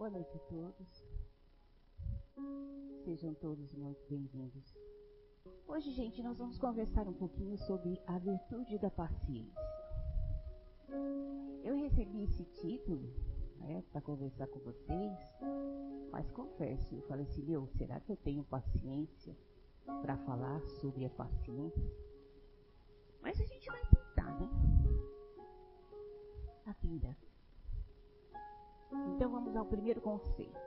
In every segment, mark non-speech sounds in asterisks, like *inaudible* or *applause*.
Boa noite a todos. Sejam todos muito bem-vindos. Hoje, gente, nós vamos conversar um pouquinho sobre a virtude da paciência. Eu recebi esse título né, para conversar com vocês, mas confesso, eu falei assim, meu, será que eu tenho paciência para falar sobre a paciência? Mas a gente vai tentar, né? Atenda. Então vamos ao primeiro conceito.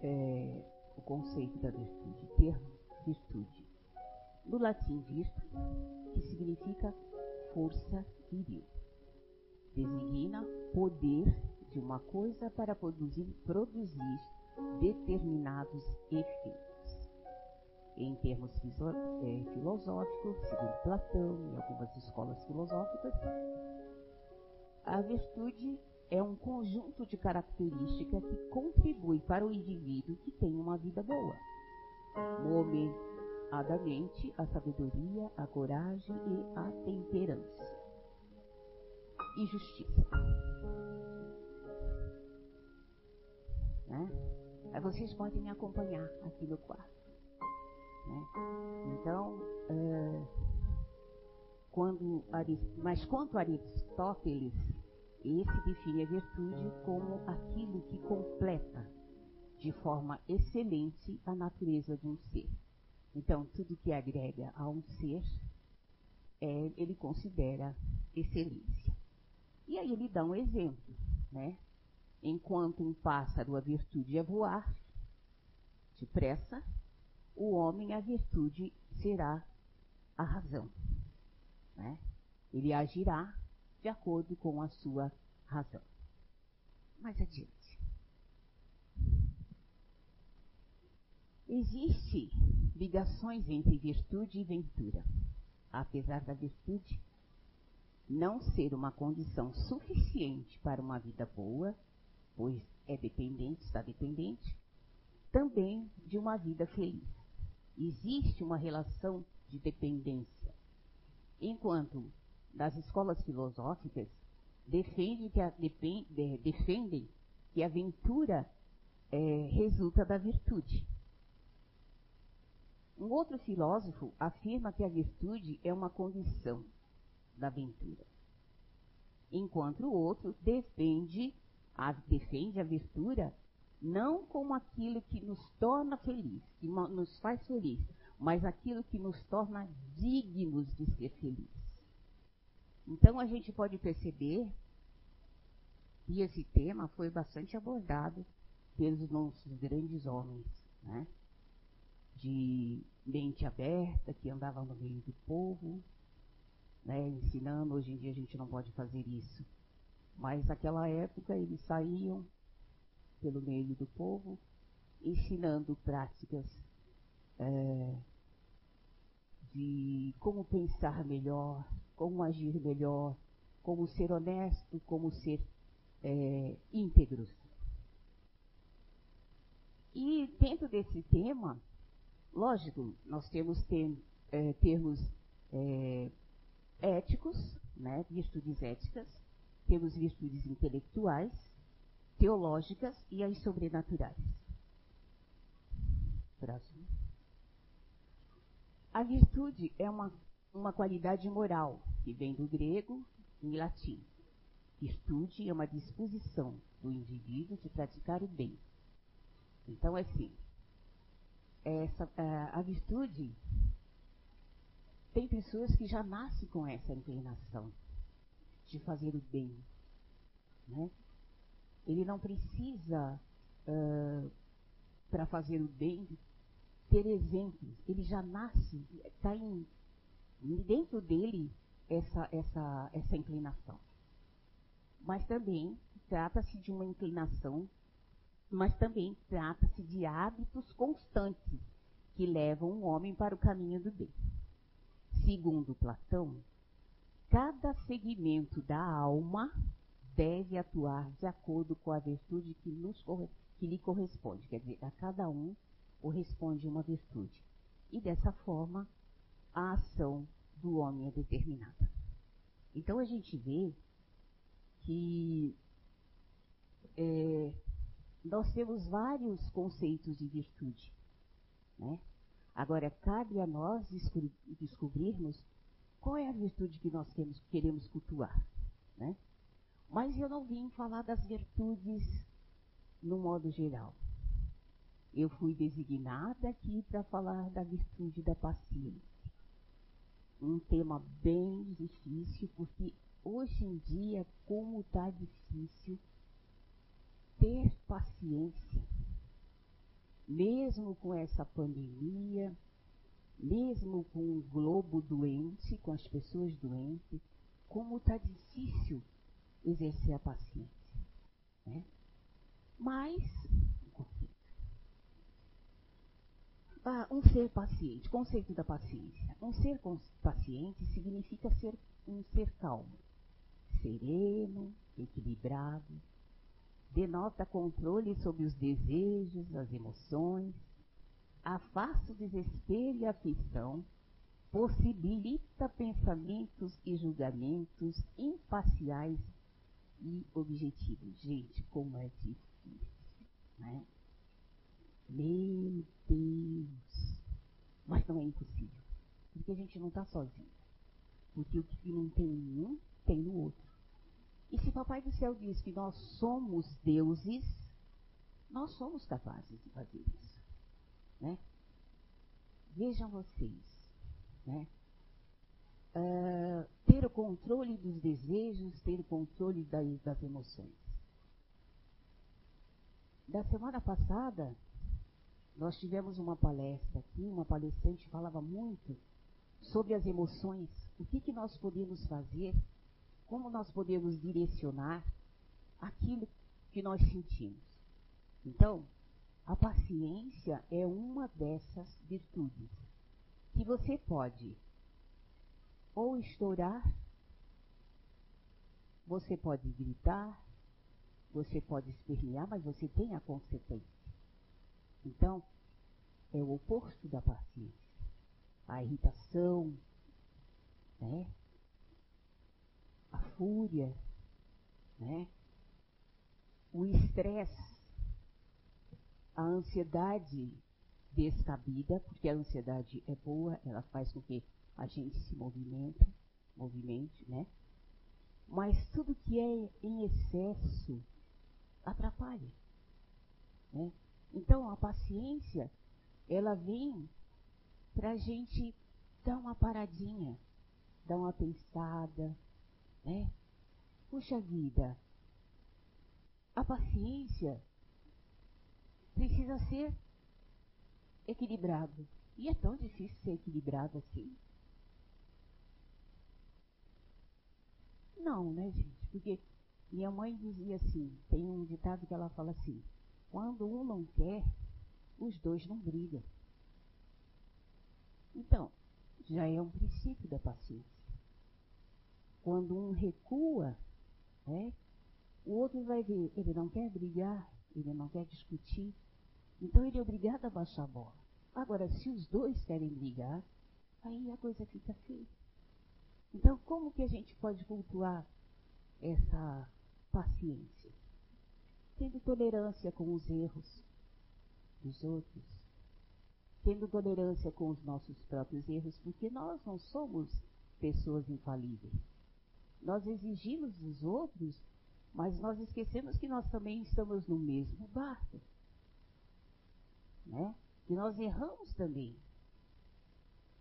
É, o conceito da virtude, termo virtude. Do latim virtus, que significa força viril. Designa poder de uma coisa para produzir, produzir determinados efeitos. Em termos é, filosóficos, segundo Platão e algumas escolas filosóficas, a virtude é um conjunto de características que contribui para o indivíduo que tem uma vida boa. Nomeadamente a sabedoria, a coragem e a temperança. E justiça. Né? Aí vocês podem me acompanhar aqui no quarto. Né? Então, é, quando, mas quanto Aristóteles esse define a virtude como aquilo que completa de forma excelente a natureza de um ser. Então, tudo que agrega a um ser, é, ele considera excelência. E aí ele dá um exemplo, né? Enquanto um pássaro a virtude é voar depressa, o homem a virtude será a razão. Né? Ele agirá de acordo com a sua razão. Mais adiante. Existem ligações entre virtude e ventura, apesar da virtude não ser uma condição suficiente para uma vida boa, pois é dependente, está dependente, também de uma vida feliz. Existe uma relação de dependência. Enquanto das escolas filosóficas que a, defendem que a ventura é, resulta da virtude. Um outro filósofo afirma que a virtude é uma condição da ventura, enquanto o outro defende a, defende a virtura não como aquilo que nos torna feliz, que nos faz feliz, mas aquilo que nos torna dignos de ser felizes. Então a gente pode perceber que esse tema foi bastante abordado pelos nossos grandes homens, né? De mente aberta, que andavam no meio do povo, né? ensinando. Hoje em dia a gente não pode fazer isso. Mas naquela época eles saíam pelo meio do povo, ensinando práticas é, de como pensar melhor, como agir melhor, como ser honesto, como ser é, íntegros. E dentro desse tema, lógico, nós temos é, termos é, éticos, né, virtudes éticas, temos virtudes intelectuais, teológicas e as sobrenaturais. Próximo. A virtude é uma uma qualidade moral, que vem do grego em latim. Virtude é uma disposição do indivíduo de praticar o bem. Então, é assim, essa, a, a virtude tem pessoas que já nascem com essa inclinação de fazer o bem. Né? Ele não precisa, uh, para fazer o bem, ter exemplos. Ele já nasce, está em dentro dele essa, essa, essa inclinação. Mas também trata-se de uma inclinação, mas também trata-se de hábitos constantes que levam o homem para o caminho do bem. Segundo Platão, cada segmento da alma deve atuar de acordo com a virtude que, nos, que lhe corresponde. Quer dizer, a cada um corresponde uma virtude. E dessa forma, a ação do homem é determinada. Então a gente vê que é, nós temos vários conceitos de virtude. Né? Agora, cabe a nós descobrirmos qual é a virtude que nós queremos, queremos cultuar. Né? Mas eu não vim falar das virtudes no modo geral. Eu fui designada aqui para falar da virtude da paciência. Um tema bem difícil, porque hoje em dia, como está difícil ter paciência, mesmo com essa pandemia, mesmo com o globo doente, com as pessoas doentes, como está difícil exercer a paciência. Né? Mas, ah, um ser paciente, conceito da paciência. Um ser paciente significa ser um ser calmo, sereno, equilibrado, denota controle sobre os desejos, as emoções, afasta o desespero e a aflição, possibilita pensamentos e julgamentos imparciais e objetivos. Gente, como é difícil, né? Meu Deus! Mas não é impossível, porque a gente não está sozinho. Porque o que não tem em um, tem no outro. E se Papai do Céu diz que nós somos deuses, nós somos capazes de fazer isso. Né? Vejam vocês, né? Uh, ter o controle dos desejos, ter o controle das, das emoções. Da semana passada, nós tivemos uma palestra aqui, uma palestrante falava muito sobre as emoções, o que, que nós podemos fazer como nós podemos direcionar aquilo que nós sentimos. Então, a paciência é uma dessas virtudes que você pode ou estourar, você pode gritar, você pode espernear, mas você tem a consequência. Então, é o oposto da paciência. A irritação, né? a fúria, né? o estresse, a ansiedade descabida, porque a ansiedade é boa, ela faz com que a gente se movimente, movimente, né? Mas tudo que é em excesso atrapalha. Né? Então a paciência, ela vem para a gente dar uma paradinha, dar uma pensada, né? Puxa vida, a paciência precisa ser equilibrado. E é tão difícil ser equilibrado assim. Não, né, gente? Porque minha mãe dizia assim, tem um ditado que ela fala assim, quando um não quer, os dois não brigam. Então, já é um princípio da paciência. Quando um recua, né, o outro vai ver, ele não quer brigar, ele não quer discutir, então ele é obrigado a baixar a bola. Agora, se os dois querem brigar, aí a coisa fica feia. Então, como que a gente pode cultuar essa paciência? Tendo tolerância com os erros dos outros, tendo tolerância com os nossos próprios erros, porque nós não somos pessoas infalíveis. Nós exigimos dos outros, mas nós esquecemos que nós também estamos no mesmo barco. Né? Que nós erramos também.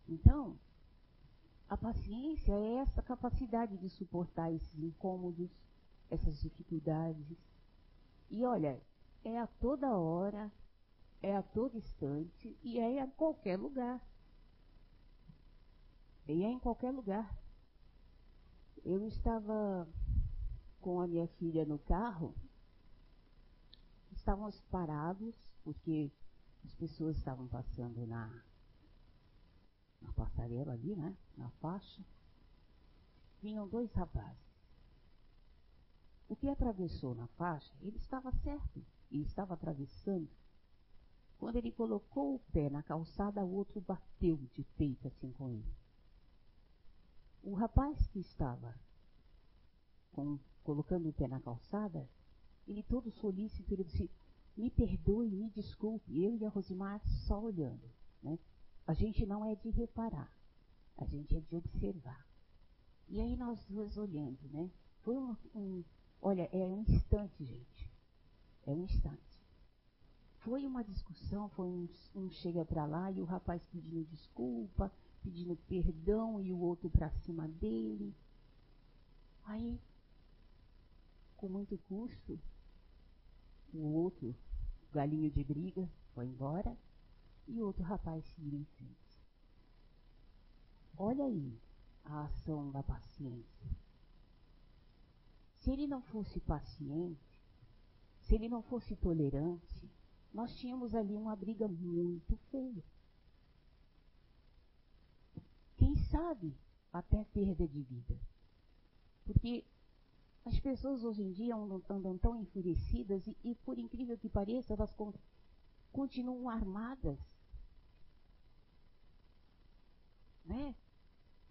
Então, a paciência é essa capacidade de suportar esses incômodos, essas dificuldades. E olha, é a toda hora, é a todo instante e é em qualquer lugar. E é em qualquer lugar. Eu estava com a minha filha no carro, estávamos parados, porque as pessoas estavam passando na, na passarela ali, né? Na faixa. Vinham dois rapazes. O que atravessou na faixa, ele estava certo, ele estava atravessando. Quando ele colocou o pé na calçada, o outro bateu de peito assim com ele. O rapaz que estava com, colocando o pé na calçada, ele todo solícito, ele disse, me perdoe, me desculpe. Eu e a Rosimar só olhando. Né? A gente não é de reparar, a gente é de observar. E aí nós duas olhando, né? Foi um olha, é um instante, gente. É um instante. Foi uma discussão, foi um, um chega para lá e o rapaz pedindo desculpa, pedindo perdão e o outro para cima dele. Aí, com muito custo, o outro, galinho de briga, foi embora e o outro rapaz seguiu em frente. Olha aí a ação da paciência. Se ele não fosse paciente, se ele não fosse tolerante, nós tínhamos ali uma briga muito feia. Quem sabe até perda de vida. Porque as pessoas hoje em dia andam, tão enfurecidas e, e, por incrível que pareça, elas con continuam armadas. Né?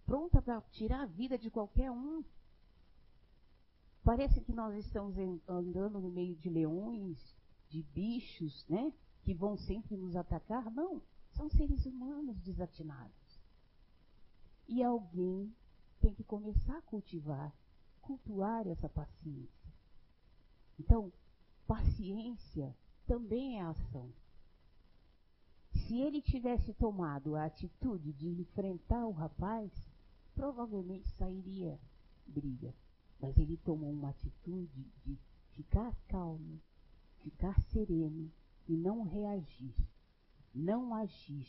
Pronta para tirar a vida de qualquer um. Parece que nós estamos andando no meio de leões, de bichos, né? Que vão sempre nos atacar. Não, são seres humanos desatinados. E alguém tem que começar a cultivar cultuar essa paciência. Então, paciência também é ação. Se ele tivesse tomado a atitude de enfrentar o rapaz, provavelmente sairia briga. Mas ele tomou uma atitude de ficar calmo, ficar sereno e não reagir, não agir,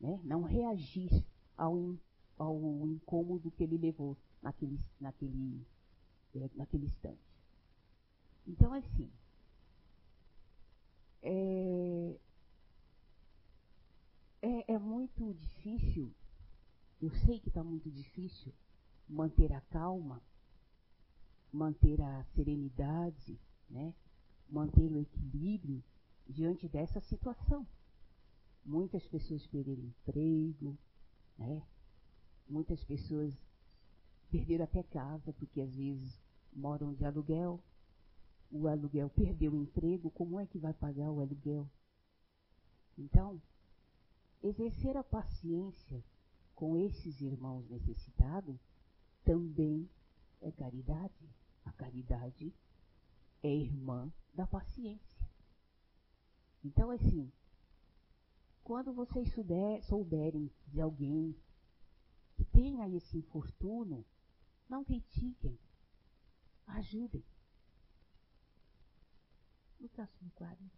né? não reagir ao, ao incômodo que ele levou naquele, naquele, é, naquele instante. Então, assim, é, é, é muito difícil, eu sei que está muito difícil manter a calma, manter a serenidade, né? manter o equilíbrio diante dessa situação. Muitas pessoas perderam emprego, né? muitas pessoas perderam até casa, porque às vezes moram de aluguel, o aluguel perdeu o emprego, como é que vai pagar o aluguel? Então, exercer a paciência com esses irmãos necessitados também é caridade. A caridade é irmã da paciência. Então, assim, quando vocês souber, souberem de alguém que tenha esse infortúnio, não critiquem. Ajudem. No próximo quadro.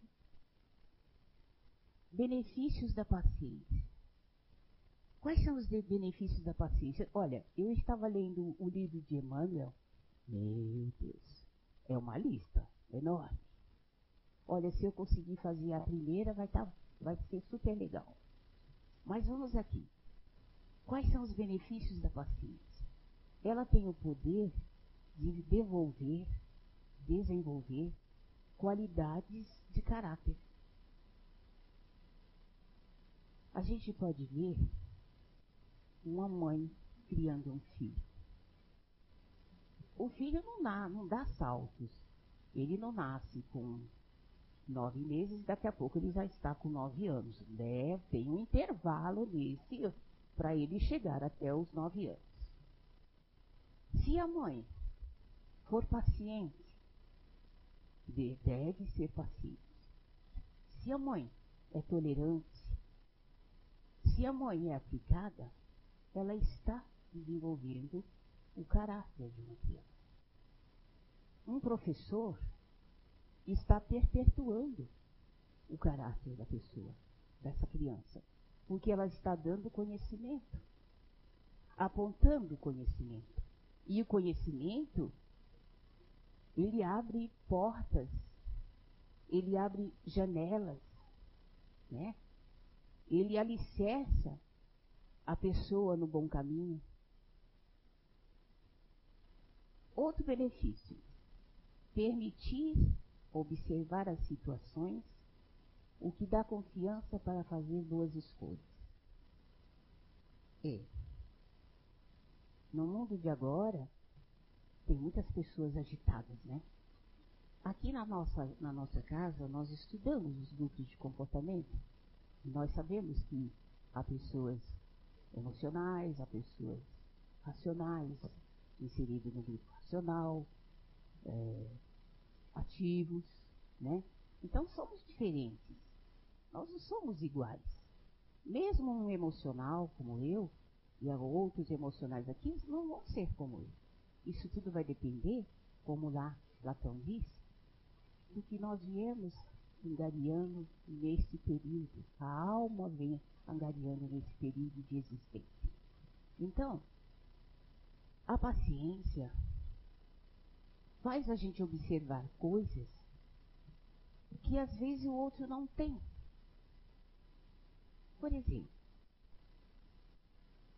Benefícios da paciência. Quais são os benefícios da paciência? Olha, eu estava lendo o livro de Emmanuel. Meu Deus, é uma lista enorme. Olha, se eu conseguir fazer a primeira, vai, tá, vai ser super legal. Mas vamos aqui. Quais são os benefícios da paciência? ela tem o poder de devolver, desenvolver qualidades de caráter. A gente pode ver uma mãe criando um filho. O filho não dá, não dá saltos. Ele não nasce com nove meses, daqui a pouco ele já está com nove anos. Né? Tem um intervalo nesse para ele chegar até os nove anos. Se a mãe for paciente, deve ser paciente. Se a mãe é tolerante, se a mãe é aplicada, ela está desenvolvendo o caráter de uma criança. Um professor está perpetuando o caráter da pessoa, dessa criança, porque ela está dando conhecimento, apontando conhecimento. E o conhecimento, ele abre portas, ele abre janelas, né? Ele alicerça a pessoa no bom caminho. Outro benefício, permitir observar as situações, o que dá confiança para fazer boas escolhas. É no mundo de agora, tem muitas pessoas agitadas, né? aqui na nossa, na nossa casa, nós estudamos os grupos de comportamento. E nós sabemos que há pessoas emocionais, há pessoas racionais, inseridas no grupo racional, é, ativos, né? Então somos diferentes. Nós não somos iguais. Mesmo um emocional como eu, e outros emocionais aqui, não vão ser como eu. Isso tudo vai depender, como lá Platão diz, do que nós viemos angariando nesse período. A alma vem angariando nesse período de existência. Então, a paciência faz a gente observar coisas que às vezes o outro não tem. Por exemplo,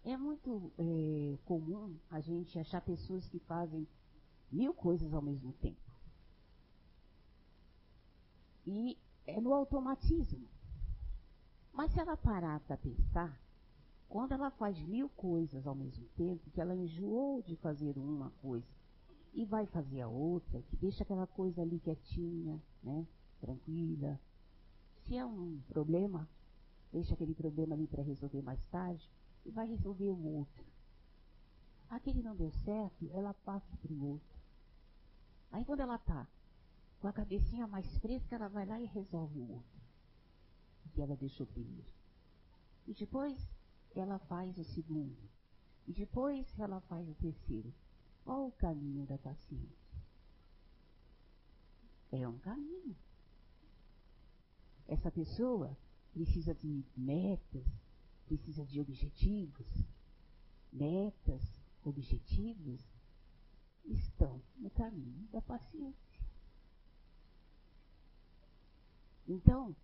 é muito é, comum a gente achar pessoas que fazem mil coisas ao mesmo tempo. E é no automatismo. Mas se ela parar para pensar, quando ela faz mil coisas ao mesmo tempo, que ela enjoou de fazer uma coisa e vai fazer a outra, que deixa aquela coisa ali quietinha, né, tranquila. Se é um problema, deixa aquele problema ali para resolver mais tarde e vai resolver o outro. Aquele não deu certo, ela passa para o outro. Aí quando ela está com a cabecinha mais fresca, ela vai lá e resolve o outro. Que ela deixou primeiro. E depois ela faz o segundo. E depois ela faz o terceiro. Qual o caminho da paciência? É um caminho. Essa pessoa precisa de metas, precisa de objetivos. Metas, objetivos estão no caminho da paciência. Então,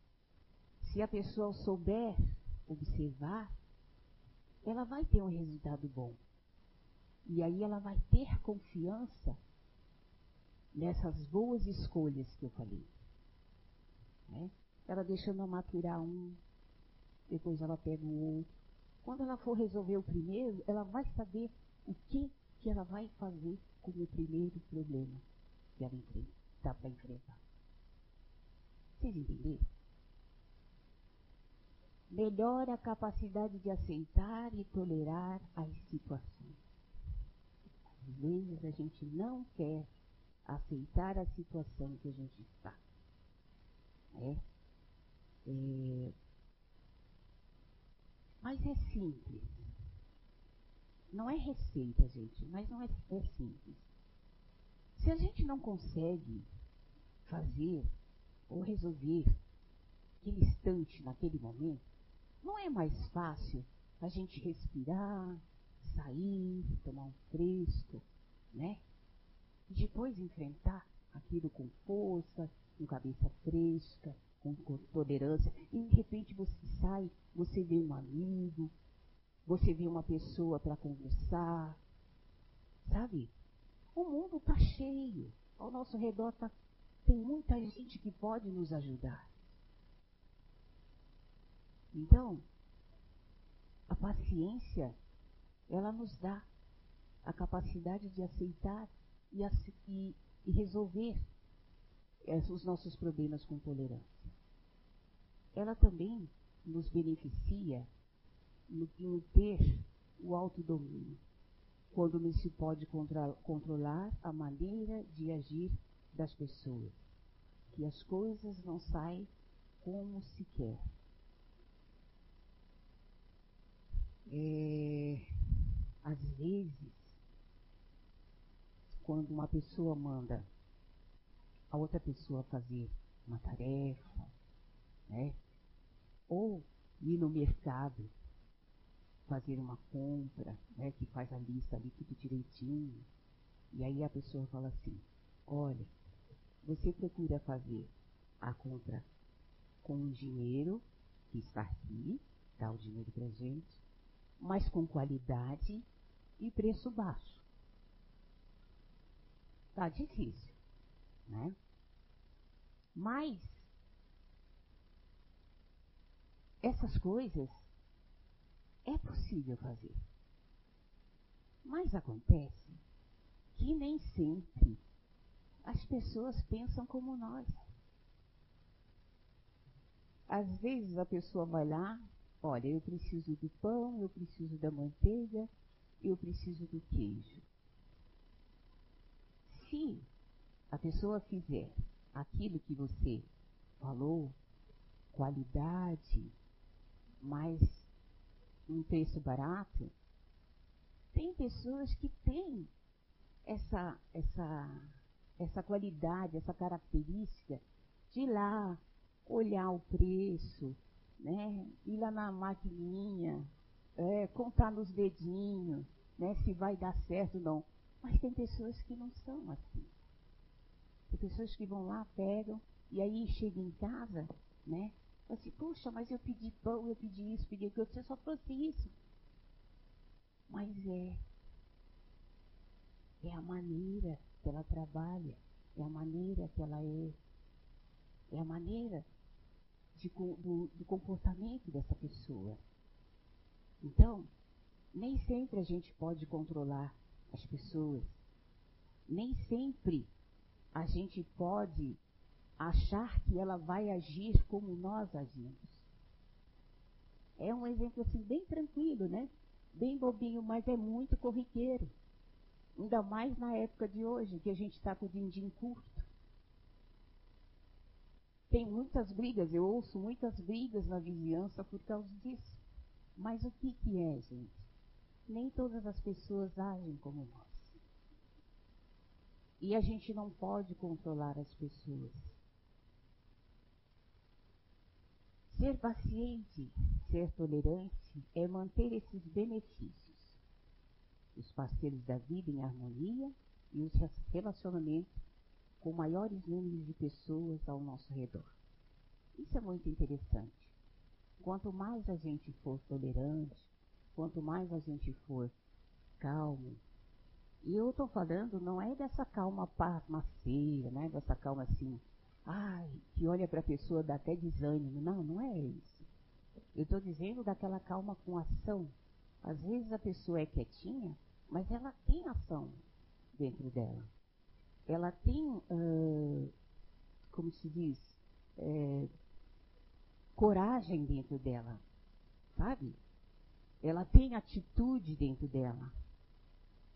se a pessoa souber observar, ela vai ter um resultado bom. E aí ela vai ter confiança nessas boas escolhas que eu falei. Né? Ela deixando maturar um, depois ela pega o outro. Quando ela for resolver o primeiro, ela vai saber o que, que ela vai fazer com o primeiro problema que ela está para enfrentar. Vocês entenderam? Melhora a capacidade de aceitar e tolerar as situações. Às vezes a gente não quer aceitar a situação que a gente está. É? É, mas é simples. Não é receita, gente, mas não é, é simples. Se a gente não consegue fazer ou resolver aquele instante, naquele momento, não é mais fácil a gente respirar, sair, tomar um fresco, né? E depois enfrentar aquilo com força, com cabeça fresca, com, com tolerância. E de repente você sai, você vê um amigo, você vê uma pessoa para conversar, sabe? O mundo está cheio, ao nosso redor tá, tem muita gente que pode nos ajudar. Então, a paciência, ela nos dá a capacidade de aceitar e, e, e resolver os nossos problemas com tolerância. Ela também nos beneficia no, no ter o autodomínio, quando não se pode contra, controlar a maneira de agir das pessoas, que as coisas não saem como se quer. É, às vezes, quando uma pessoa manda a outra pessoa fazer uma tarefa, né? Ou ir no mercado fazer uma compra, né? Que faz a lista ali tudo direitinho. E aí a pessoa fala assim, olha, você procura fazer a compra com o dinheiro que está aqui, dá o dinheiro pra gente, mas com qualidade e preço baixo. Tá difícil, né? Mas essas coisas é possível fazer. Mas acontece que nem sempre as pessoas pensam como nós. Às vezes a pessoa vai lá, olha, eu preciso do pão, eu preciso da manteiga, eu preciso do queijo. Se a pessoa fizer aquilo que você falou, qualidade, mais um preço barato, tem pessoas que têm essa, essa, essa qualidade, essa característica de ir lá olhar o preço, né? ir lá na maquininha, é, contar nos dedinhos, né? se vai dar certo ou não. Mas tem pessoas que não são assim. Tem pessoas que vão lá, pegam, e aí chegam em casa, né? Assim, puxa, mas eu pedi pão, eu pedi isso, pedi aquilo, você só trouxe isso. Mas é. É a maneira que ela trabalha, é a maneira que ela é, é a maneira de, do, do comportamento dessa pessoa. Então, nem sempre a gente pode controlar as pessoas. Nem sempre a gente pode achar que ela vai agir como nós agimos. É um exemplo assim bem tranquilo, né? Bem bobinho, mas é muito corriqueiro. Ainda mais na época de hoje, que a gente está com o din-din curto. Tem muitas brigas, eu ouço muitas brigas na vizinhança por causa disso. Mas o que, que é, gente? Nem todas as pessoas agem como nós. E a gente não pode controlar as pessoas. Ser paciente, ser tolerante, é manter esses benefícios. Os parceiros da vida em harmonia e os relacionamentos com maiores números de pessoas ao nosso redor. Isso é muito interessante. Quanto mais a gente for tolerante, quanto mais a gente for calmo, e eu estou falando não é dessa calma pasmaceira, né? dessa calma assim, ai, que olha para a pessoa dá até desânimo. Não, não é isso. Eu estou dizendo daquela calma com ação. Às vezes a pessoa é quietinha, mas ela tem ação dentro dela. Ela tem, uh, como se diz, é, coragem dentro dela, sabe? Ela tem atitude dentro dela.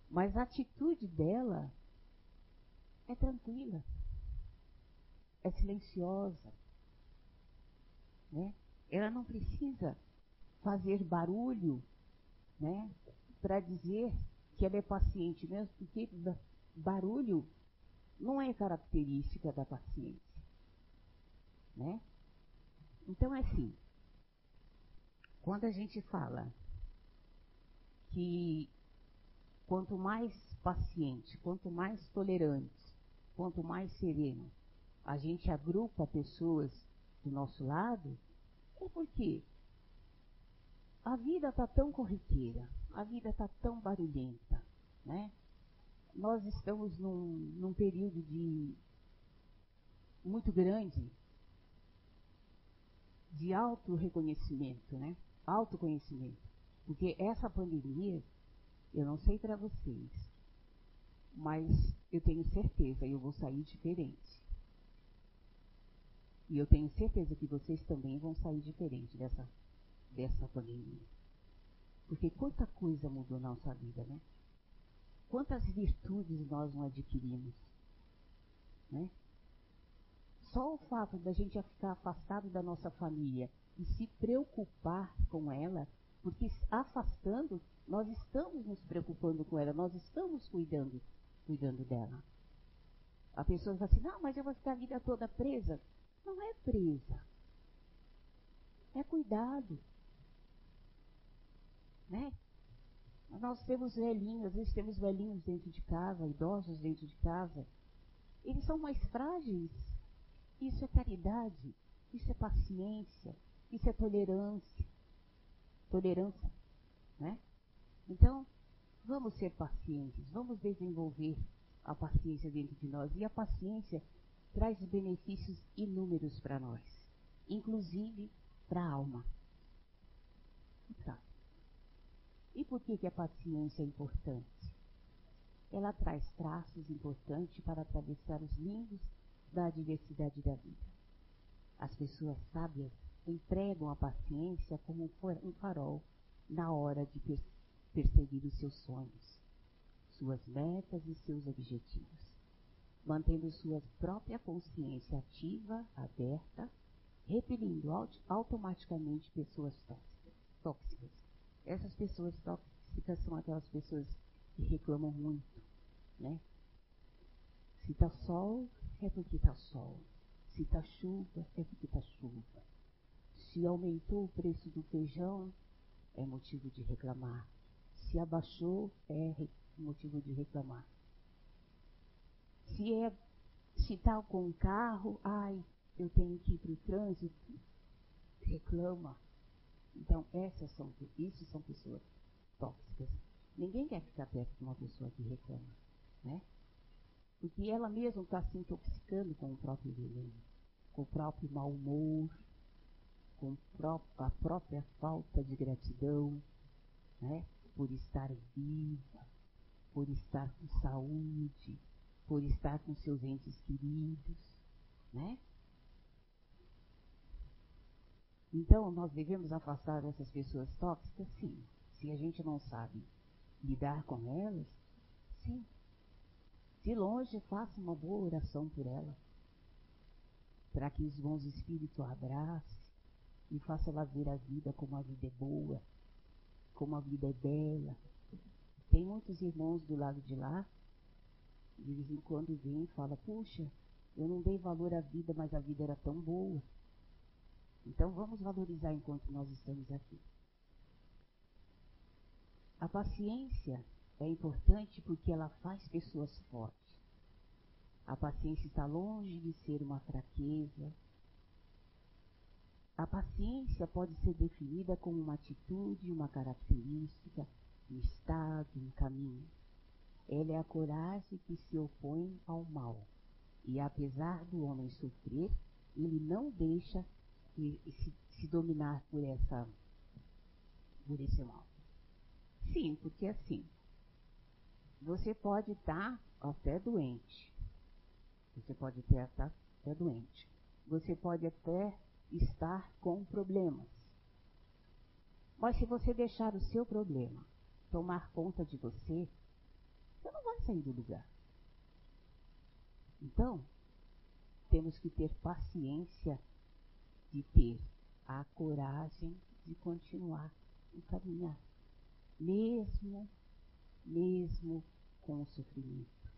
Mas a atitude dela é tranquila, é silenciosa. Né? Ela não precisa fazer barulho né, para dizer que ela é paciente mesmo, porque barulho não é característica da paciência. Né? Então é assim, quando a gente fala que quanto mais paciente, quanto mais tolerante, quanto mais sereno a gente agrupa pessoas do nosso lado, é porque a vida está tão corriqueira, a vida está tão barulhenta, né? Nós estamos num, num período de muito grande de auto-reconhecimento, né? Autoconhecimento. Porque essa pandemia eu não sei para vocês, mas eu tenho certeza, eu vou sair diferente. E eu tenho certeza que vocês também vão sair diferente dessa, dessa pandemia. Porque quanta coisa mudou na nossa vida, né? Quantas virtudes nós não adquirimos, né? Só o fato da gente ficar afastado da nossa família e se preocupar com ela, porque afastando nós estamos nos preocupando com ela, nós estamos cuidando, cuidando dela. A pessoa fala assim, não, mas eu vou ficar a vida toda presa. Não é presa. É cuidado. Né? Nós temos velhinhos, às vezes temos velhinhos dentro de casa, idosos dentro de casa. Eles são mais frágeis. Isso é caridade, isso é paciência, isso é tolerância. Tolerância, né? Então, vamos ser pacientes, vamos desenvolver a paciência dentro de nós. E a paciência traz benefícios inúmeros para nós, inclusive para a alma. Tá. E por que, que a paciência é importante? ela traz traços importantes para atravessar os limbos da diversidade da vida. As pessoas sábias empregam a paciência como um farol na hora de perseguir os seus sonhos, suas metas e seus objetivos, mantendo sua própria consciência ativa, aberta, repelindo automaticamente pessoas tóxicas. Essas pessoas tóxicas são aquelas pessoas que reclamam muito, né? Se tá sol, é porque tá sol. Se tá chuva, é porque tá chuva. Se aumentou o preço do feijão, é motivo de reclamar. Se abaixou, é motivo de reclamar. Se é se tá com o carro, ai, eu tenho que ir para o trânsito, reclama. Então, essas são, isso são pessoas tóxicas. Ninguém quer ficar perto de uma pessoa que reclama, né? Porque ela mesma está se intoxicando com o próprio veneno, com o próprio mau humor, com a própria falta de gratidão, né? Por estar viva, por estar com saúde, por estar com seus entes queridos, né? Então, nós devemos afastar essas pessoas tóxicas? Sim. Se a gente não sabe lidar com elas, sim. De longe, faça uma boa oração por ela, para que os bons espíritos a abracem e façam ela ver a vida como a vida é boa, como a vida é bela. Tem muitos irmãos do lado de lá, de vez em quando vêm e falam, puxa, eu não dei valor à vida, mas a vida era tão boa. Então vamos valorizar enquanto nós estamos aqui. A paciência é importante porque ela faz pessoas fortes. A paciência está longe de ser uma fraqueza. A paciência pode ser definida como uma atitude, uma característica, um estado, um caminho. Ela é a coragem que se opõe ao mal. E apesar do homem sofrer, ele não deixa e, e se, se, dominar por essa por esse mal. Sim, porque assim, você pode estar até doente. Você pode até, até doente. Você pode até estar com problemas. Mas se você deixar o seu problema tomar conta de você, você não vai sair do lugar. Então, temos que ter paciência de ter a coragem de continuar a caminhar, mesmo, mesmo com o sofrimento,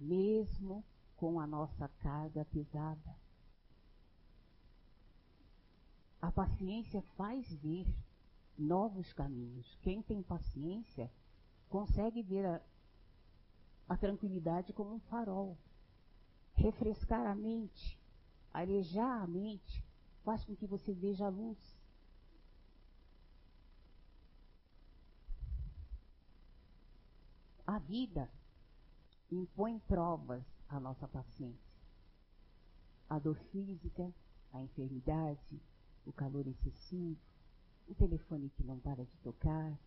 mesmo com a nossa carga pesada. A paciência faz ver novos caminhos. Quem tem paciência consegue ver a, a tranquilidade como um farol, refrescar a mente, arejar a mente faz com que você veja a luz. A vida impõe provas à nossa paciência. A dor física, a enfermidade, o calor excessivo, o telefone que não para de tocar,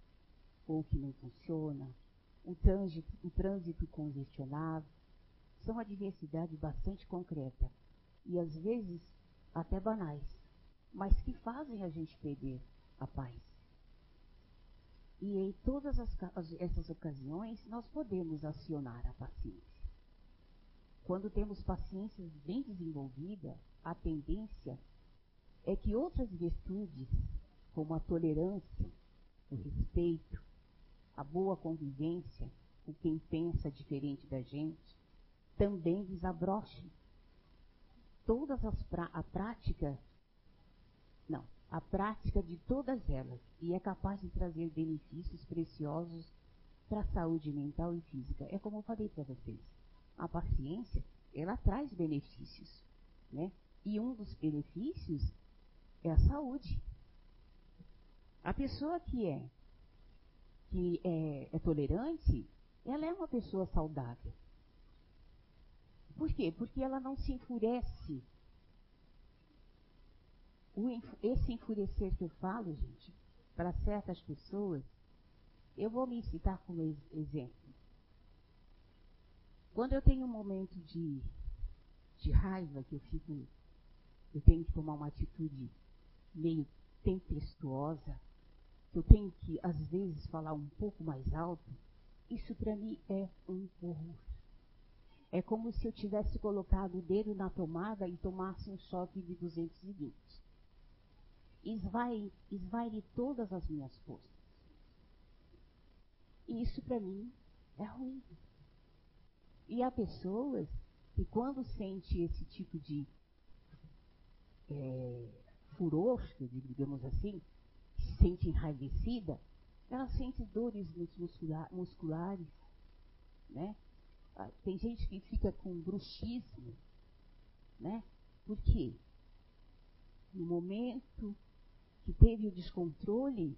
ou que não funciona, o trânsito, o trânsito congestionado, são adversidade bastante concreta e às vezes até banais, mas que fazem a gente perder a paz. E em todas as, essas ocasiões, nós podemos acionar a paciência. Quando temos paciência bem desenvolvida, a tendência é que outras virtudes, como a tolerância, o respeito, a boa convivência com quem pensa diferente da gente, também desabrochem todas as a prática, não, a prática de todas elas e é capaz de trazer benefícios preciosos para a saúde mental e física. É como eu falei para vocês, a paciência, ela traz benefícios, né? E um dos benefícios é a saúde. A pessoa que é que é, é tolerante, ela é uma pessoa saudável. Por quê? Porque ela não se enfurece. Esse enfurecer que eu falo, gente, para certas pessoas, eu vou me citar como exemplo. Quando eu tenho um momento de, de raiva, que eu fico, eu tenho que tomar uma atitude meio tempestuosa, que eu tenho que, às vezes, falar um pouco mais alto, isso para mim é um horror. É como se eu tivesse colocado o dedo na tomada e tomasse um choque de 220. Esvai, esvaire todas as minhas forças. E isso para mim é ruim. E há pessoas que quando sente esse tipo de é, furor, digamos assim, se sente enraivecida, ela sente dores musculares, né? Ah, tem gente que fica com bruxismo, né? Por quê? No momento que teve o descontrole,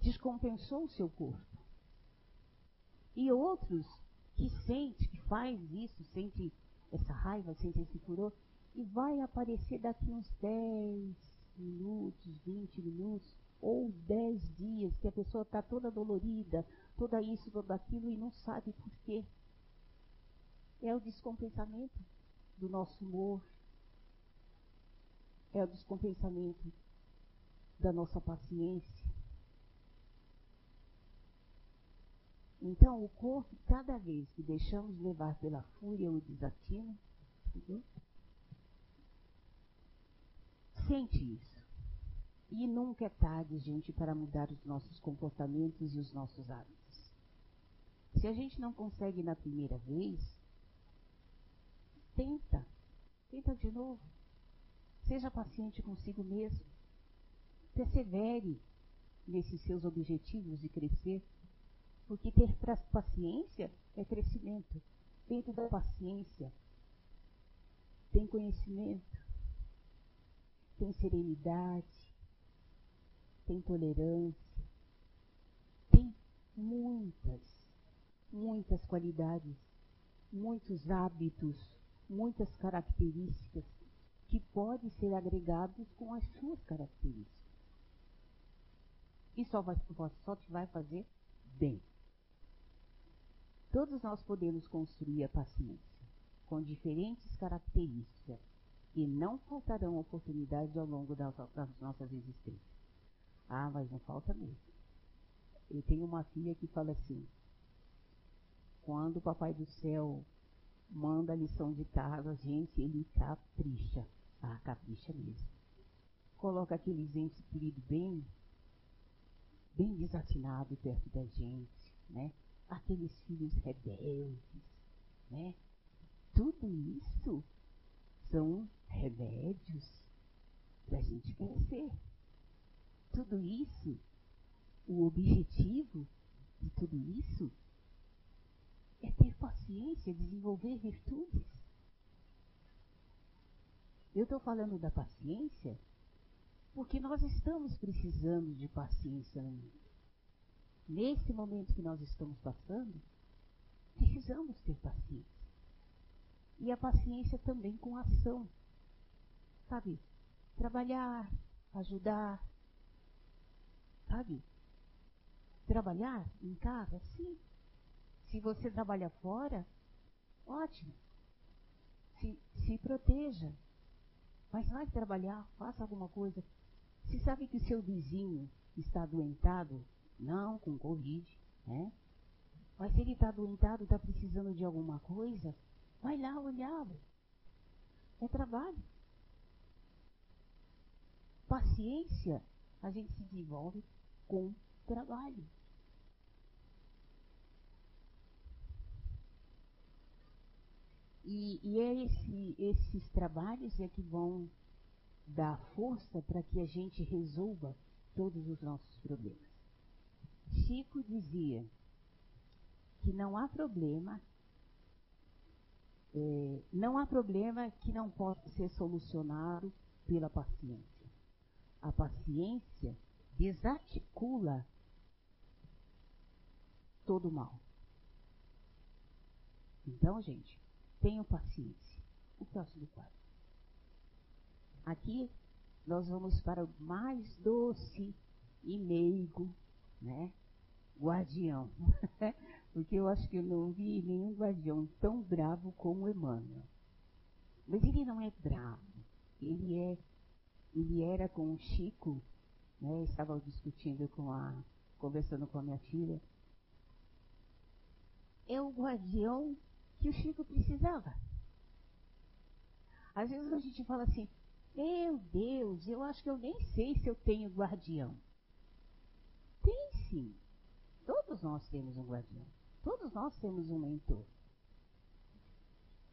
descompensou o seu corpo. E outros que sente, que faz isso, sente essa raiva, sente esse furor, e vai aparecer daqui uns 10 minutos, 20 minutos, ou 10 dias, que a pessoa está toda dolorida, toda isso, toda aquilo, e não sabe por quê. É o descompensamento do nosso humor, é o descompensamento da nossa paciência. Então, o corpo, cada vez que deixamos levar pela fúria ou desatino, entendeu? sente isso. E nunca é tarde, gente, para mudar os nossos comportamentos e os nossos hábitos. Se a gente não consegue na primeira vez, tenta. Tenta de novo. Seja paciente consigo mesmo. Persevere nesses seus objetivos de crescer. Porque ter paciência é crescimento. Dentro da paciência tem conhecimento tem serenidade, tem tolerância, tem muitas, muitas qualidades, muitos hábitos, muitas características que podem ser agregados com as suas características. E só, vai, só te vai fazer bem. Todos nós podemos construir a paciência com diferentes características e não faltarão oportunidades ao longo das, das nossas existências. Ah, mas não falta mesmo. Eu tenho uma filha que fala assim: quando o Papai do Céu manda lição de casa, gente, ele capricha. Ah, capricha mesmo. Coloca aqueles entes queridos bem, bem desatinados perto da gente, né? Aqueles filhos rebeldes, né? Tudo isso são remédios para a gente vencer. Tudo isso, o objetivo de tudo isso é ter paciência, desenvolver virtudes. Eu estou falando da paciência porque nós estamos precisando de paciência no mundo. Nesse momento que nós estamos passando, precisamos ter paciência. E a paciência também com ação. Sabe? Trabalhar, ajudar. Sabe? Trabalhar em casa, sim. Se você trabalha fora, ótimo. Se, se proteja. Mas vai trabalhar, faça alguma coisa. Se sabe que o seu vizinho está adoentado, não com Covid, né? Mas se ele está adoentado, está precisando de alguma coisa, Vai lá olhar. É trabalho. Paciência a gente se desenvolve com trabalho. E, e é esse, esses trabalhos é que vão dar força para que a gente resolva todos os nossos problemas. Chico dizia que não há problema é, não há problema que não possa ser solucionado pela paciência. A paciência desarticula todo o mal. Então, gente, tenham paciência. O próximo quadro. Aqui nós vamos para o mais doce e meigo, né? Guardião. *laughs* Porque eu acho que eu não vi nenhum guardião tão bravo como Emmanuel. Mas ele não é bravo. Ele é, ele era com o Chico, né? Estava discutindo com a, conversando com a minha filha. É o guardião que o Chico precisava. Às vezes a gente fala assim, meu Deus, eu acho que eu nem sei se eu tenho guardião. Tem sim. Todos nós temos um guardião. Todos nós temos um mentor.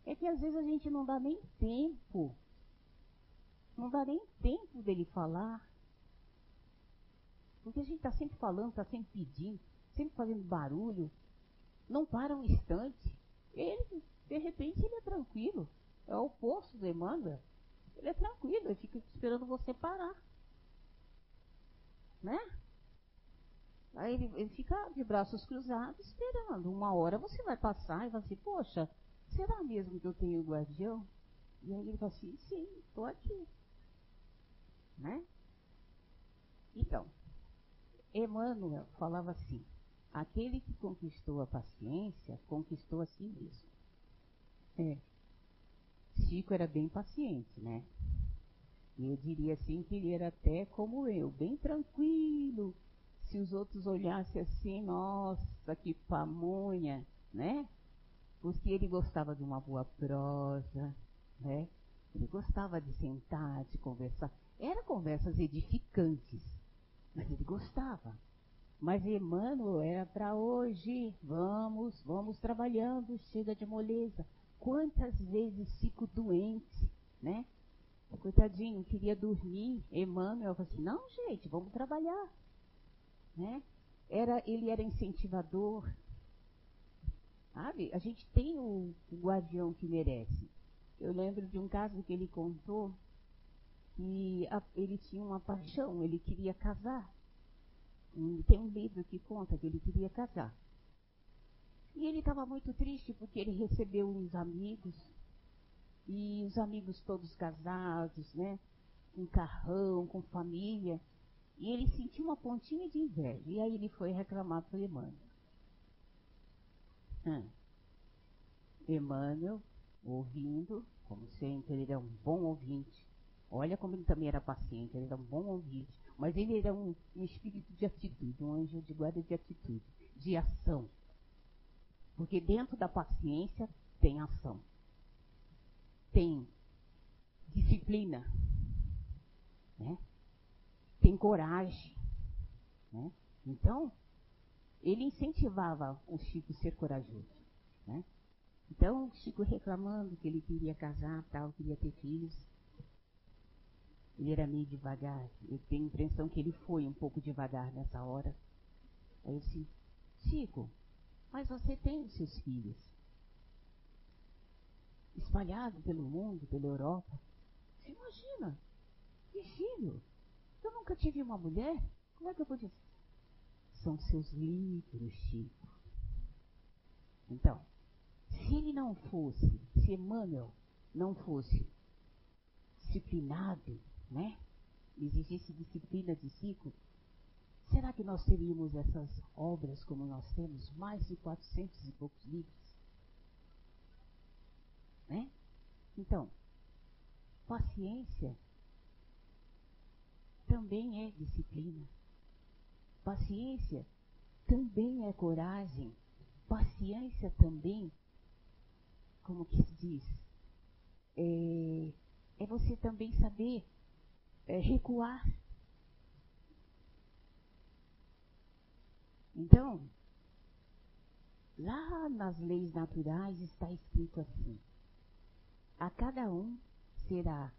É que às vezes a gente não dá nem tempo. Não dá nem tempo dele falar. Porque a gente está sempre falando, está sempre pedindo, sempre fazendo barulho. Não para um instante. Ele, de repente, ele é tranquilo. É o oposto do Emmanuel. Ele é tranquilo, ele fica esperando você parar. Né? Aí ele, ele fica de braços cruzados esperando. Uma hora você vai passar e vai assim, poxa, será mesmo que eu tenho guardião? E aí ele fala assim, sim, estou aqui. Né? Então, Emmanuel falava assim, aquele que conquistou a paciência, conquistou a si mesmo. É. Chico era bem paciente, né? E eu diria assim que ele era até como eu, bem tranquilo, se os outros olhassem assim, nossa, que pamonha, né? Porque ele gostava de uma boa prosa, né? Ele gostava de sentar, de conversar. Eram conversas edificantes, mas ele gostava. Mas Emmanuel era para hoje, vamos, vamos trabalhando, chega de moleza. Quantas vezes fico doente, né? Coitadinho, queria dormir. Emmanuel falou assim, não, gente, vamos trabalhar né? Era, ele era incentivador. Sabe? A gente tem o, o guardião que merece. Eu lembro de um caso que ele contou que a, ele tinha uma paixão, ele queria casar. Tem um livro que conta que ele queria casar. E ele estava muito triste porque ele recebeu uns amigos, e os amigos todos casados, né? Com carrão, com família. E ele sentiu uma pontinha de inveja. E aí ele foi reclamar para Emmanuel. Ah. Emmanuel, ouvindo, como sempre, ele era um bom ouvinte. Olha como ele também era paciente, ele era um bom ouvinte. Mas ele era um, um espírito de atitude, um anjo de guarda de atitude, de ação. Porque dentro da paciência tem ação. Tem disciplina. Né? tem coragem. Né? Então, ele incentivava o Chico a ser corajoso. Né? Então, o Chico reclamando que ele queria casar, tal, queria ter filhos. Ele era meio devagar. Eu tenho a impressão que ele foi um pouco devagar nessa hora. Aí eu disse, Chico, mas você tem os seus filhos. Espalhado pelo mundo, pela Europa. Você imagina, que filho? Eu nunca tive uma mulher. Como é que eu vou dizer? São seus livros, Chico. Então, se ele não fosse, se Emmanuel não fosse disciplinado, né? Exigisse disciplina de Chico, será que nós teríamos essas obras como nós temos? Mais de 400 e poucos livros. Né? Então, paciência também é disciplina. Paciência também é coragem. Paciência também, como que se diz, é, é você também saber é, recuar. Então, lá nas leis naturais está escrito assim: a cada um será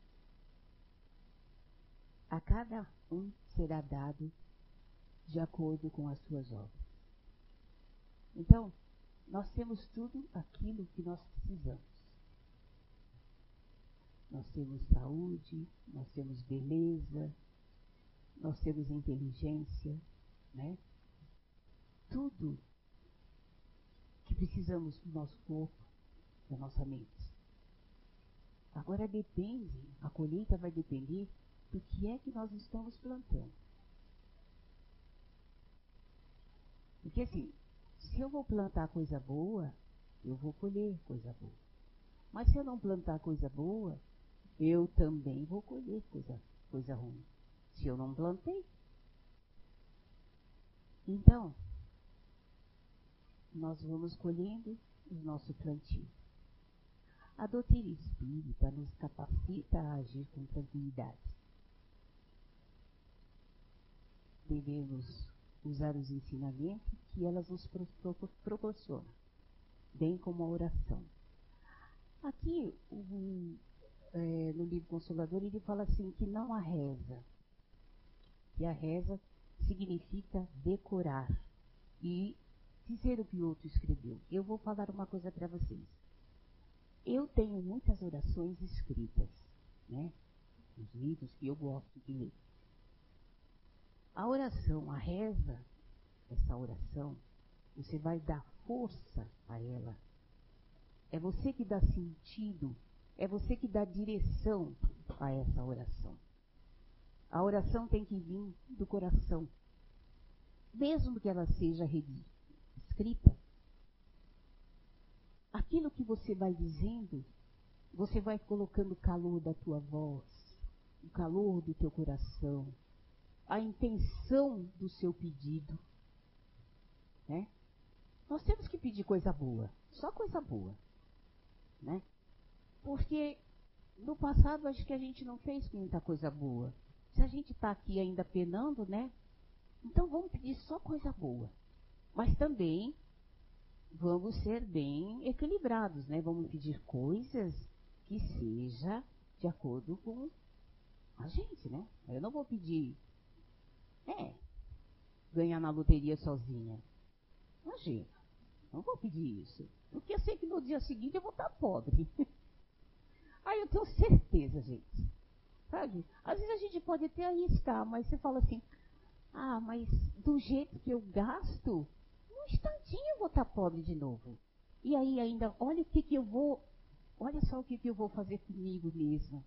a cada um será dado de acordo com as suas obras. Então, nós temos tudo aquilo que nós precisamos. Nós temos saúde, nós temos beleza, nós temos inteligência, né? Tudo que precisamos do nosso corpo, da nossa mente. Agora depende, a colheita vai depender do que é que nós estamos plantando. Porque assim, Se eu vou plantar coisa boa, eu vou colher coisa boa. Mas se eu não plantar coisa boa, eu também vou colher coisa, coisa ruim. Se eu não plantei. Então, nós vamos colhendo o nosso plantio. A doutrina espírita nos capacita a agir com tranquilidade. Devemos usar os ensinamentos que elas nos proporcionam, bem como a oração. Aqui, um, é, no livro Consolador, ele fala assim que não há reza. Que a reza significa decorar e dizer o que o outro escreveu. Eu vou falar uma coisa para vocês. Eu tenho muitas orações escritas, né? Os livros que eu gosto de ler. A oração, a reza, essa oração, você vai dar força a ela. É você que dá sentido, é você que dá direção a essa oração. A oração tem que vir do coração. Mesmo que ela seja escrita, aquilo que você vai dizendo, você vai colocando o calor da tua voz, o calor do teu coração, a intenção do seu pedido. Né? Nós temos que pedir coisa boa, só coisa boa. Né? Porque no passado acho que a gente não fez muita coisa boa. Se a gente está aqui ainda penando, né? Então vamos pedir só coisa boa. Mas também vamos ser bem equilibrados, né? Vamos pedir coisas que seja de acordo com a gente, né? Eu não vou pedir, é, ganhar na loteria sozinha. Imagina, não vou pedir isso. Porque eu sei que no dia seguinte eu vou estar pobre. *laughs* Aí eu tenho certeza, gente. Sabe? Às vezes a gente pode até arriscar, mas você fala assim, ah, mas do jeito que eu gasto, num instantinho eu vou estar pobre de novo. E aí ainda, olha o que, que eu vou, olha só o que, que eu vou fazer comigo mesmo.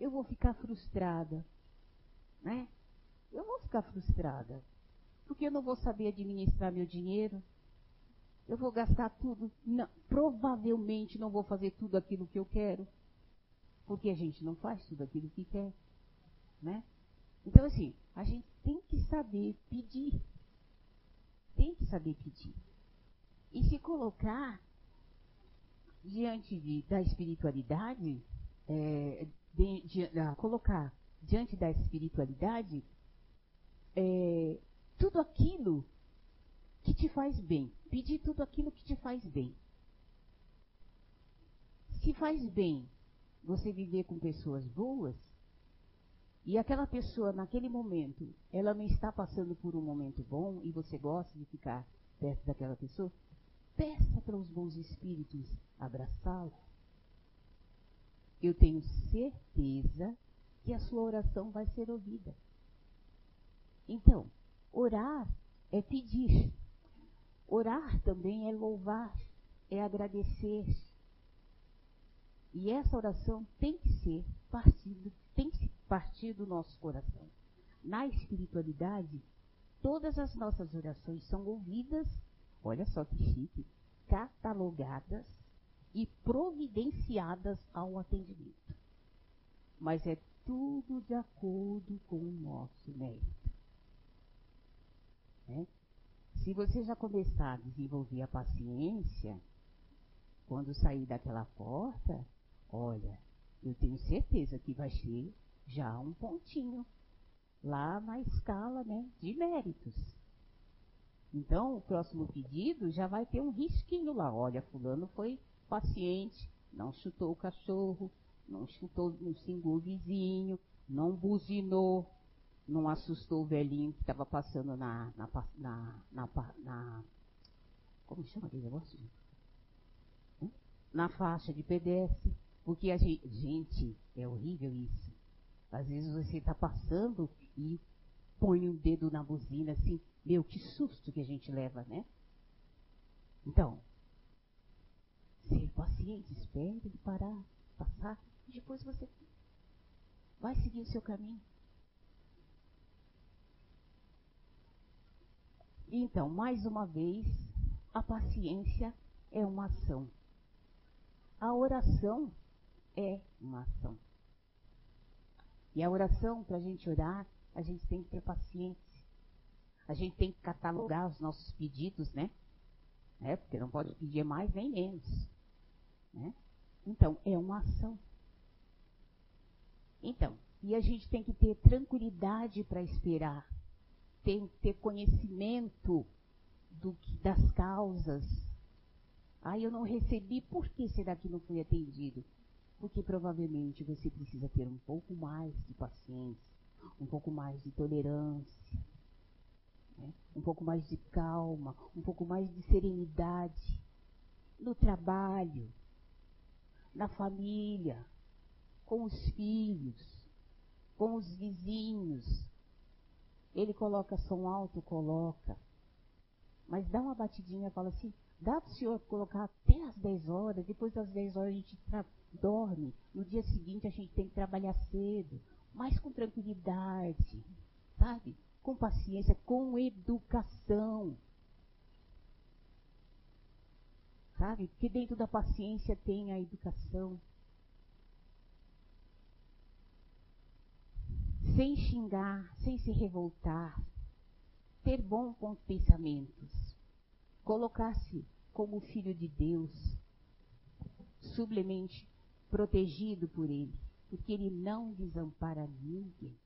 Eu vou ficar frustrada, né? Eu vou ficar frustrada, porque eu não vou saber administrar meu dinheiro. Eu vou gastar tudo, não, provavelmente não vou fazer tudo aquilo que eu quero, porque a gente não faz tudo aquilo que quer, né? Então assim, a gente tem que saber pedir. Tem que saber pedir. E se colocar diante de, da espiritualidade, é, de, de, colocar diante da espiritualidade é, tudo aquilo que te faz bem. Pedir tudo aquilo que te faz bem. Se faz bem você viver com pessoas boas, e aquela pessoa, naquele momento, ela não está passando por um momento bom e você gosta de ficar perto daquela pessoa, peça para os bons espíritos abraçá-la. Eu tenho certeza que a sua oração vai ser ouvida. Então, orar é pedir. Orar também é louvar, é agradecer. E essa oração tem que ser partida, tem que partir do nosso coração. Na espiritualidade, todas as nossas orações são ouvidas, olha só que chique, catalogadas e providenciadas ao atendimento. Mas é tudo de acordo com o nosso mérito. Né? Se você já começar a desenvolver a paciência, quando sair daquela porta, olha, eu tenho certeza que vai ser já um pontinho lá na escala né, de méritos. Então, o próximo pedido já vai ter um risquinho lá. Olha, fulano foi paciente, não chutou o cachorro, não chutou, não xingou o vizinho, não buzinou, não assustou o velhinho que estava passando na, na, na, na, na, Como chama aquele negócio? Na faixa de pedestre. Porque a gente. Gente, é horrível isso. Às vezes você está passando e põe um dedo na buzina assim, meu, que susto que a gente leva, né? Então, ser paciente, espere parar, passar, e depois você vai seguir o seu caminho. Então, mais uma vez, a paciência é uma ação. A oração é uma ação. E a oração, para a gente orar, a gente tem que ter paciência. A gente tem que catalogar os nossos pedidos, né? É, porque não pode pedir mais nem menos. Né? Então, é uma ação. Então, e a gente tem que ter tranquilidade para esperar, tem que ter conhecimento do, das causas. Ah, eu não recebi, por que será que não fui atendido? Porque provavelmente você precisa ter um pouco mais de paciência, um pouco mais de tolerância, né? um pouco mais de calma, um pouco mais de serenidade no trabalho, na família, com os filhos, com os vizinhos. Ele coloca som alto, coloca. Mas dá uma batidinha, fala assim, dá para o senhor colocar até as 10 horas, depois das 10 horas a gente dorme, no dia seguinte a gente tem que trabalhar cedo, mas com tranquilidade, sabe? Com paciência, com educação. Sabe? Porque dentro da paciência tem a educação. Sem xingar, sem se revoltar. Ter bons pensamentos. Colocar-se como filho de Deus. Sublemente protegido por Ele, porque Ele não desampara ninguém.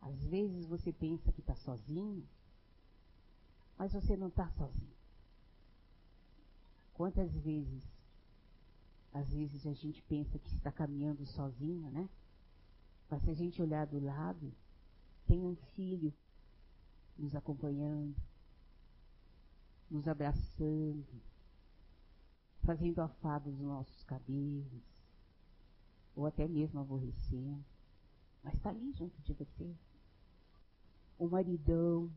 Às vezes você pensa que está sozinho, mas você não está sozinho. Quantas vezes, às vezes a gente pensa que está caminhando sozinho, né? Mas se a gente olhar do lado, tem um filho nos acompanhando, nos abraçando, fazendo afago dos nossos cabelos, ou até mesmo aborrecendo, mas está ali junto de você. O maridão,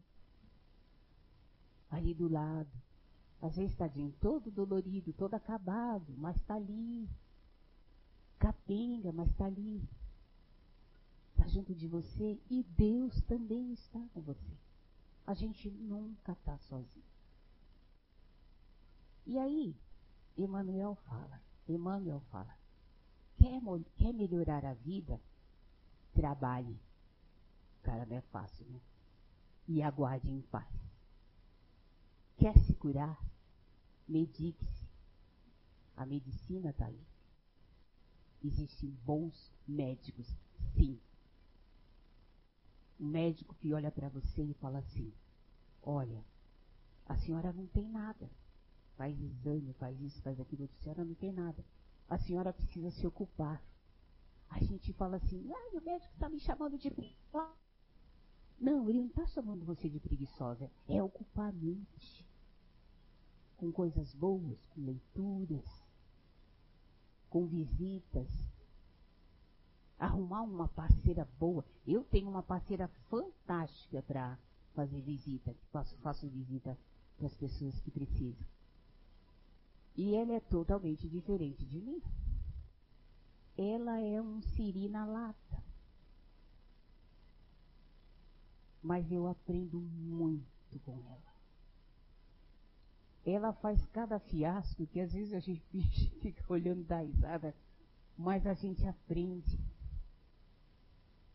ali do lado, às vezes tadinho, todo dolorido, todo acabado, mas está ali. Capenga, mas está ali. Está junto de você e Deus também está com você. A gente nunca está sozinho. E aí, Emmanuel fala, Emmanuel fala, quer, quer melhorar a vida? Trabalhe. Cara, não é fácil, né? E aguarde em paz. Quer se curar? Medique-se. A medicina está aí. Existem bons médicos, sim. Um médico que olha para você e fala assim: Olha, a senhora não tem nada faz exame, faz isso, faz aquilo, a senhora não tem nada. A senhora precisa se ocupar. A gente fala assim, ah, o médico está me chamando de preguiçosa. Não, ele não está chamando você de preguiçosa. É ocupar a mente. Com coisas boas, com leituras, com visitas. Arrumar uma parceira boa. Eu tenho uma parceira fantástica para fazer visita. Faço, faço visita para as pessoas que precisam. E ela é totalmente diferente de mim. Ela é um siri na lata. Mas eu aprendo muito com ela. Ela faz cada fiasco que às vezes a gente *laughs* fica olhando da risada, mas a gente aprende.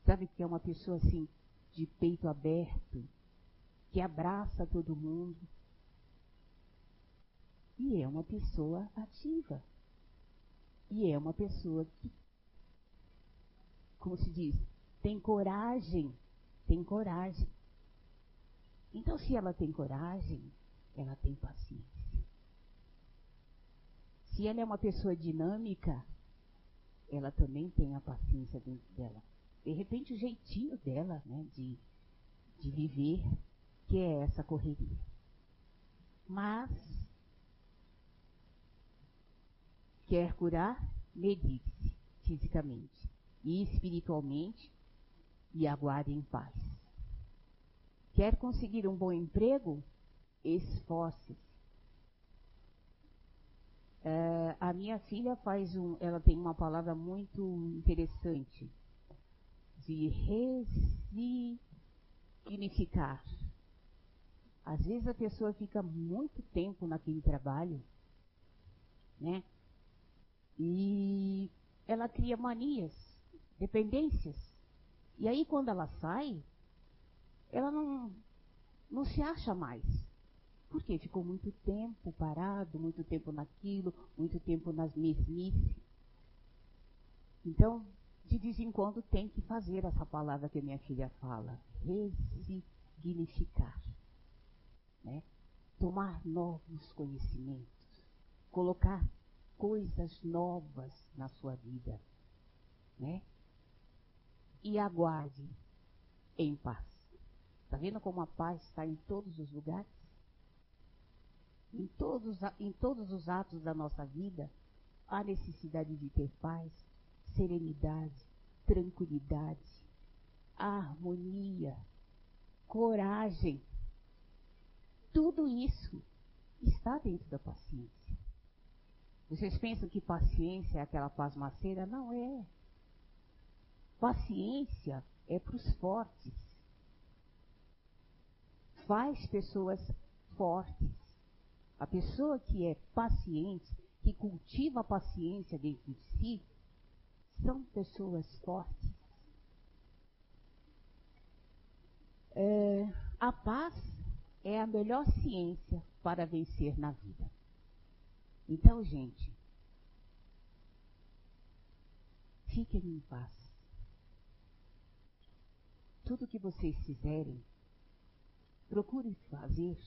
Sabe que é uma pessoa assim, de peito aberto, que abraça todo mundo, e é uma pessoa ativa. E é uma pessoa que, como se diz, tem coragem. Tem coragem. Então, se ela tem coragem, ela tem paciência. Se ela é uma pessoa dinâmica, ela também tem a paciência dentro dela. De repente, o jeitinho dela, né, de, de viver, que é essa correria. Mas Quer curar? Medique-se fisicamente e espiritualmente e aguarde em paz. Quer conseguir um bom emprego? Esforce-se. Uh, a minha filha faz um, ela tem uma palavra muito interessante de resignificar. Às vezes a pessoa fica muito tempo naquele trabalho, né? E ela cria manias, dependências. E aí quando ela sai, ela não, não se acha mais. Porque ficou muito tempo parado, muito tempo naquilo, muito tempo nas mesmices. Então, de vez em quando tem que fazer essa palavra que minha filha fala, resignificar. Né? Tomar novos conhecimentos, colocar coisas novas na sua vida. Né? E aguarde em paz. Está vendo como a paz está em todos os lugares? Em todos, em todos os atos da nossa vida, há necessidade de ter paz, serenidade, tranquilidade, harmonia, coragem. Tudo isso está dentro da paciência. Vocês pensam que paciência é aquela paz maceira? Não é. Paciência é para os fortes. Faz pessoas fortes. A pessoa que é paciente, que cultiva a paciência dentro de si, são pessoas fortes. É, a paz é a melhor ciência para vencer na vida. Então, gente, fiquem em paz. Tudo que vocês fizerem, procurem fazer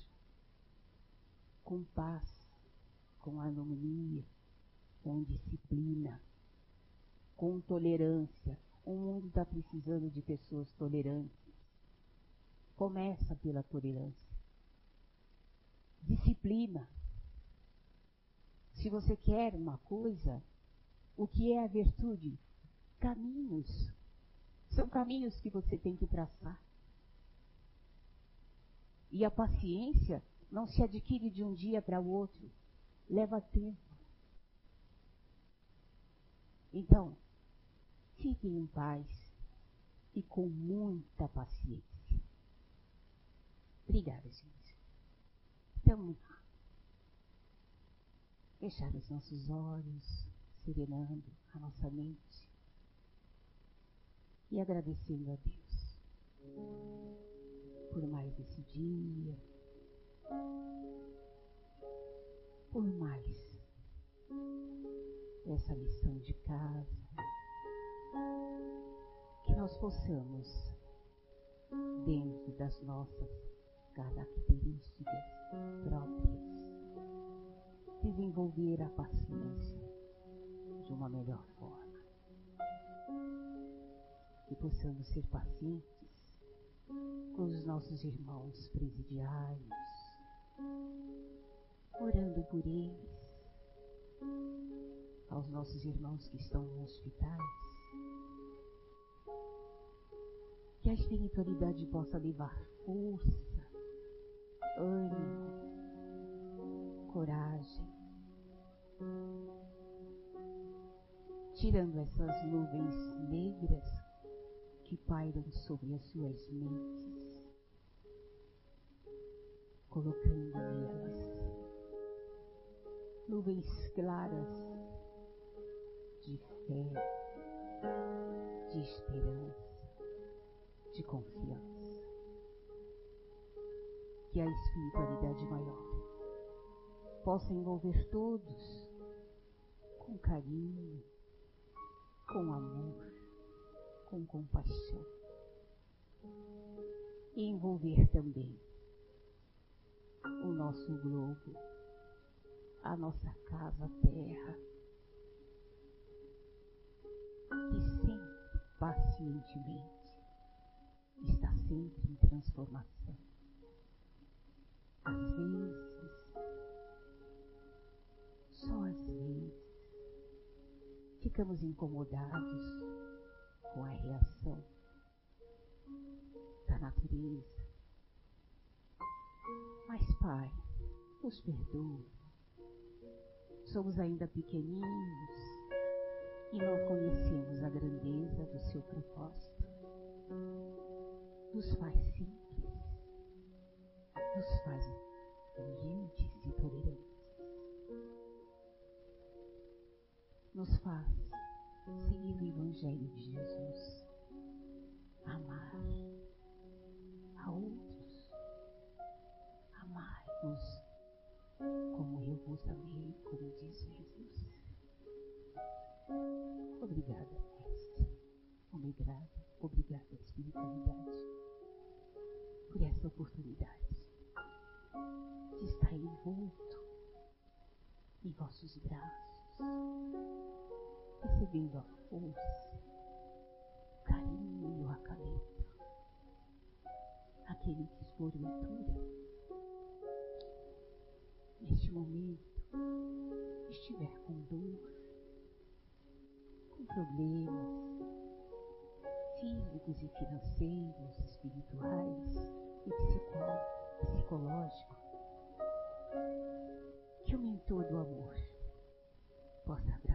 com paz, com harmonia, com disciplina com tolerância. O mundo está precisando de pessoas tolerantes. Começa pela tolerância. Disciplina. Se você quer uma coisa, o que é a virtude? Caminhos. São caminhos que você tem que traçar. E a paciência não se adquire de um dia para o outro. Leva tempo. Então, Fiquem em paz e com muita paciência. Obrigada, gente. Então, fechar os nossos olhos, serenando a nossa mente. E agradecendo a Deus por mais esse dia, por mais essa lição de casa. Que nós possamos, dentro das nossas características próprias, desenvolver a paciência de uma melhor forma. Que possamos ser pacientes com os nossos irmãos presidiários, orando por eles, aos nossos irmãos que estão em hospitais, que a espiritualidade possa levar força, ânimo, coragem, tirando essas nuvens negras que pairam sobre as suas mentes, colocando nelas nuvens claras de fé, de esperança de confiança. Que a espiritualidade maior possa envolver todos com carinho, com amor, com compaixão. E envolver também o nosso globo, a nossa casa terra, que sempre, pacientemente, está sempre em transformação. Às vezes, ficamos incomodados com a reação da natureza. Mas, Pai, nos perdoa. Somos ainda pequeninos e não conhecemos a grandeza do seu propósito nos faz simples, nos faz humildes Nos faz seguir o Evangelho de Jesus, amar a outros, amar-vos como eu vos amei, como diz Jesus. Obrigada, Mestre. Obrigada, obrigada, espiritualidade, por essa oportunidade de estar envolto em vossos braços, recebendo a força, o carinho e o acalento. Aquele que, porventura, neste momento, estiver com dor, com problemas físicos e financeiros, espirituais e psicológicos, que o mentor do amor possa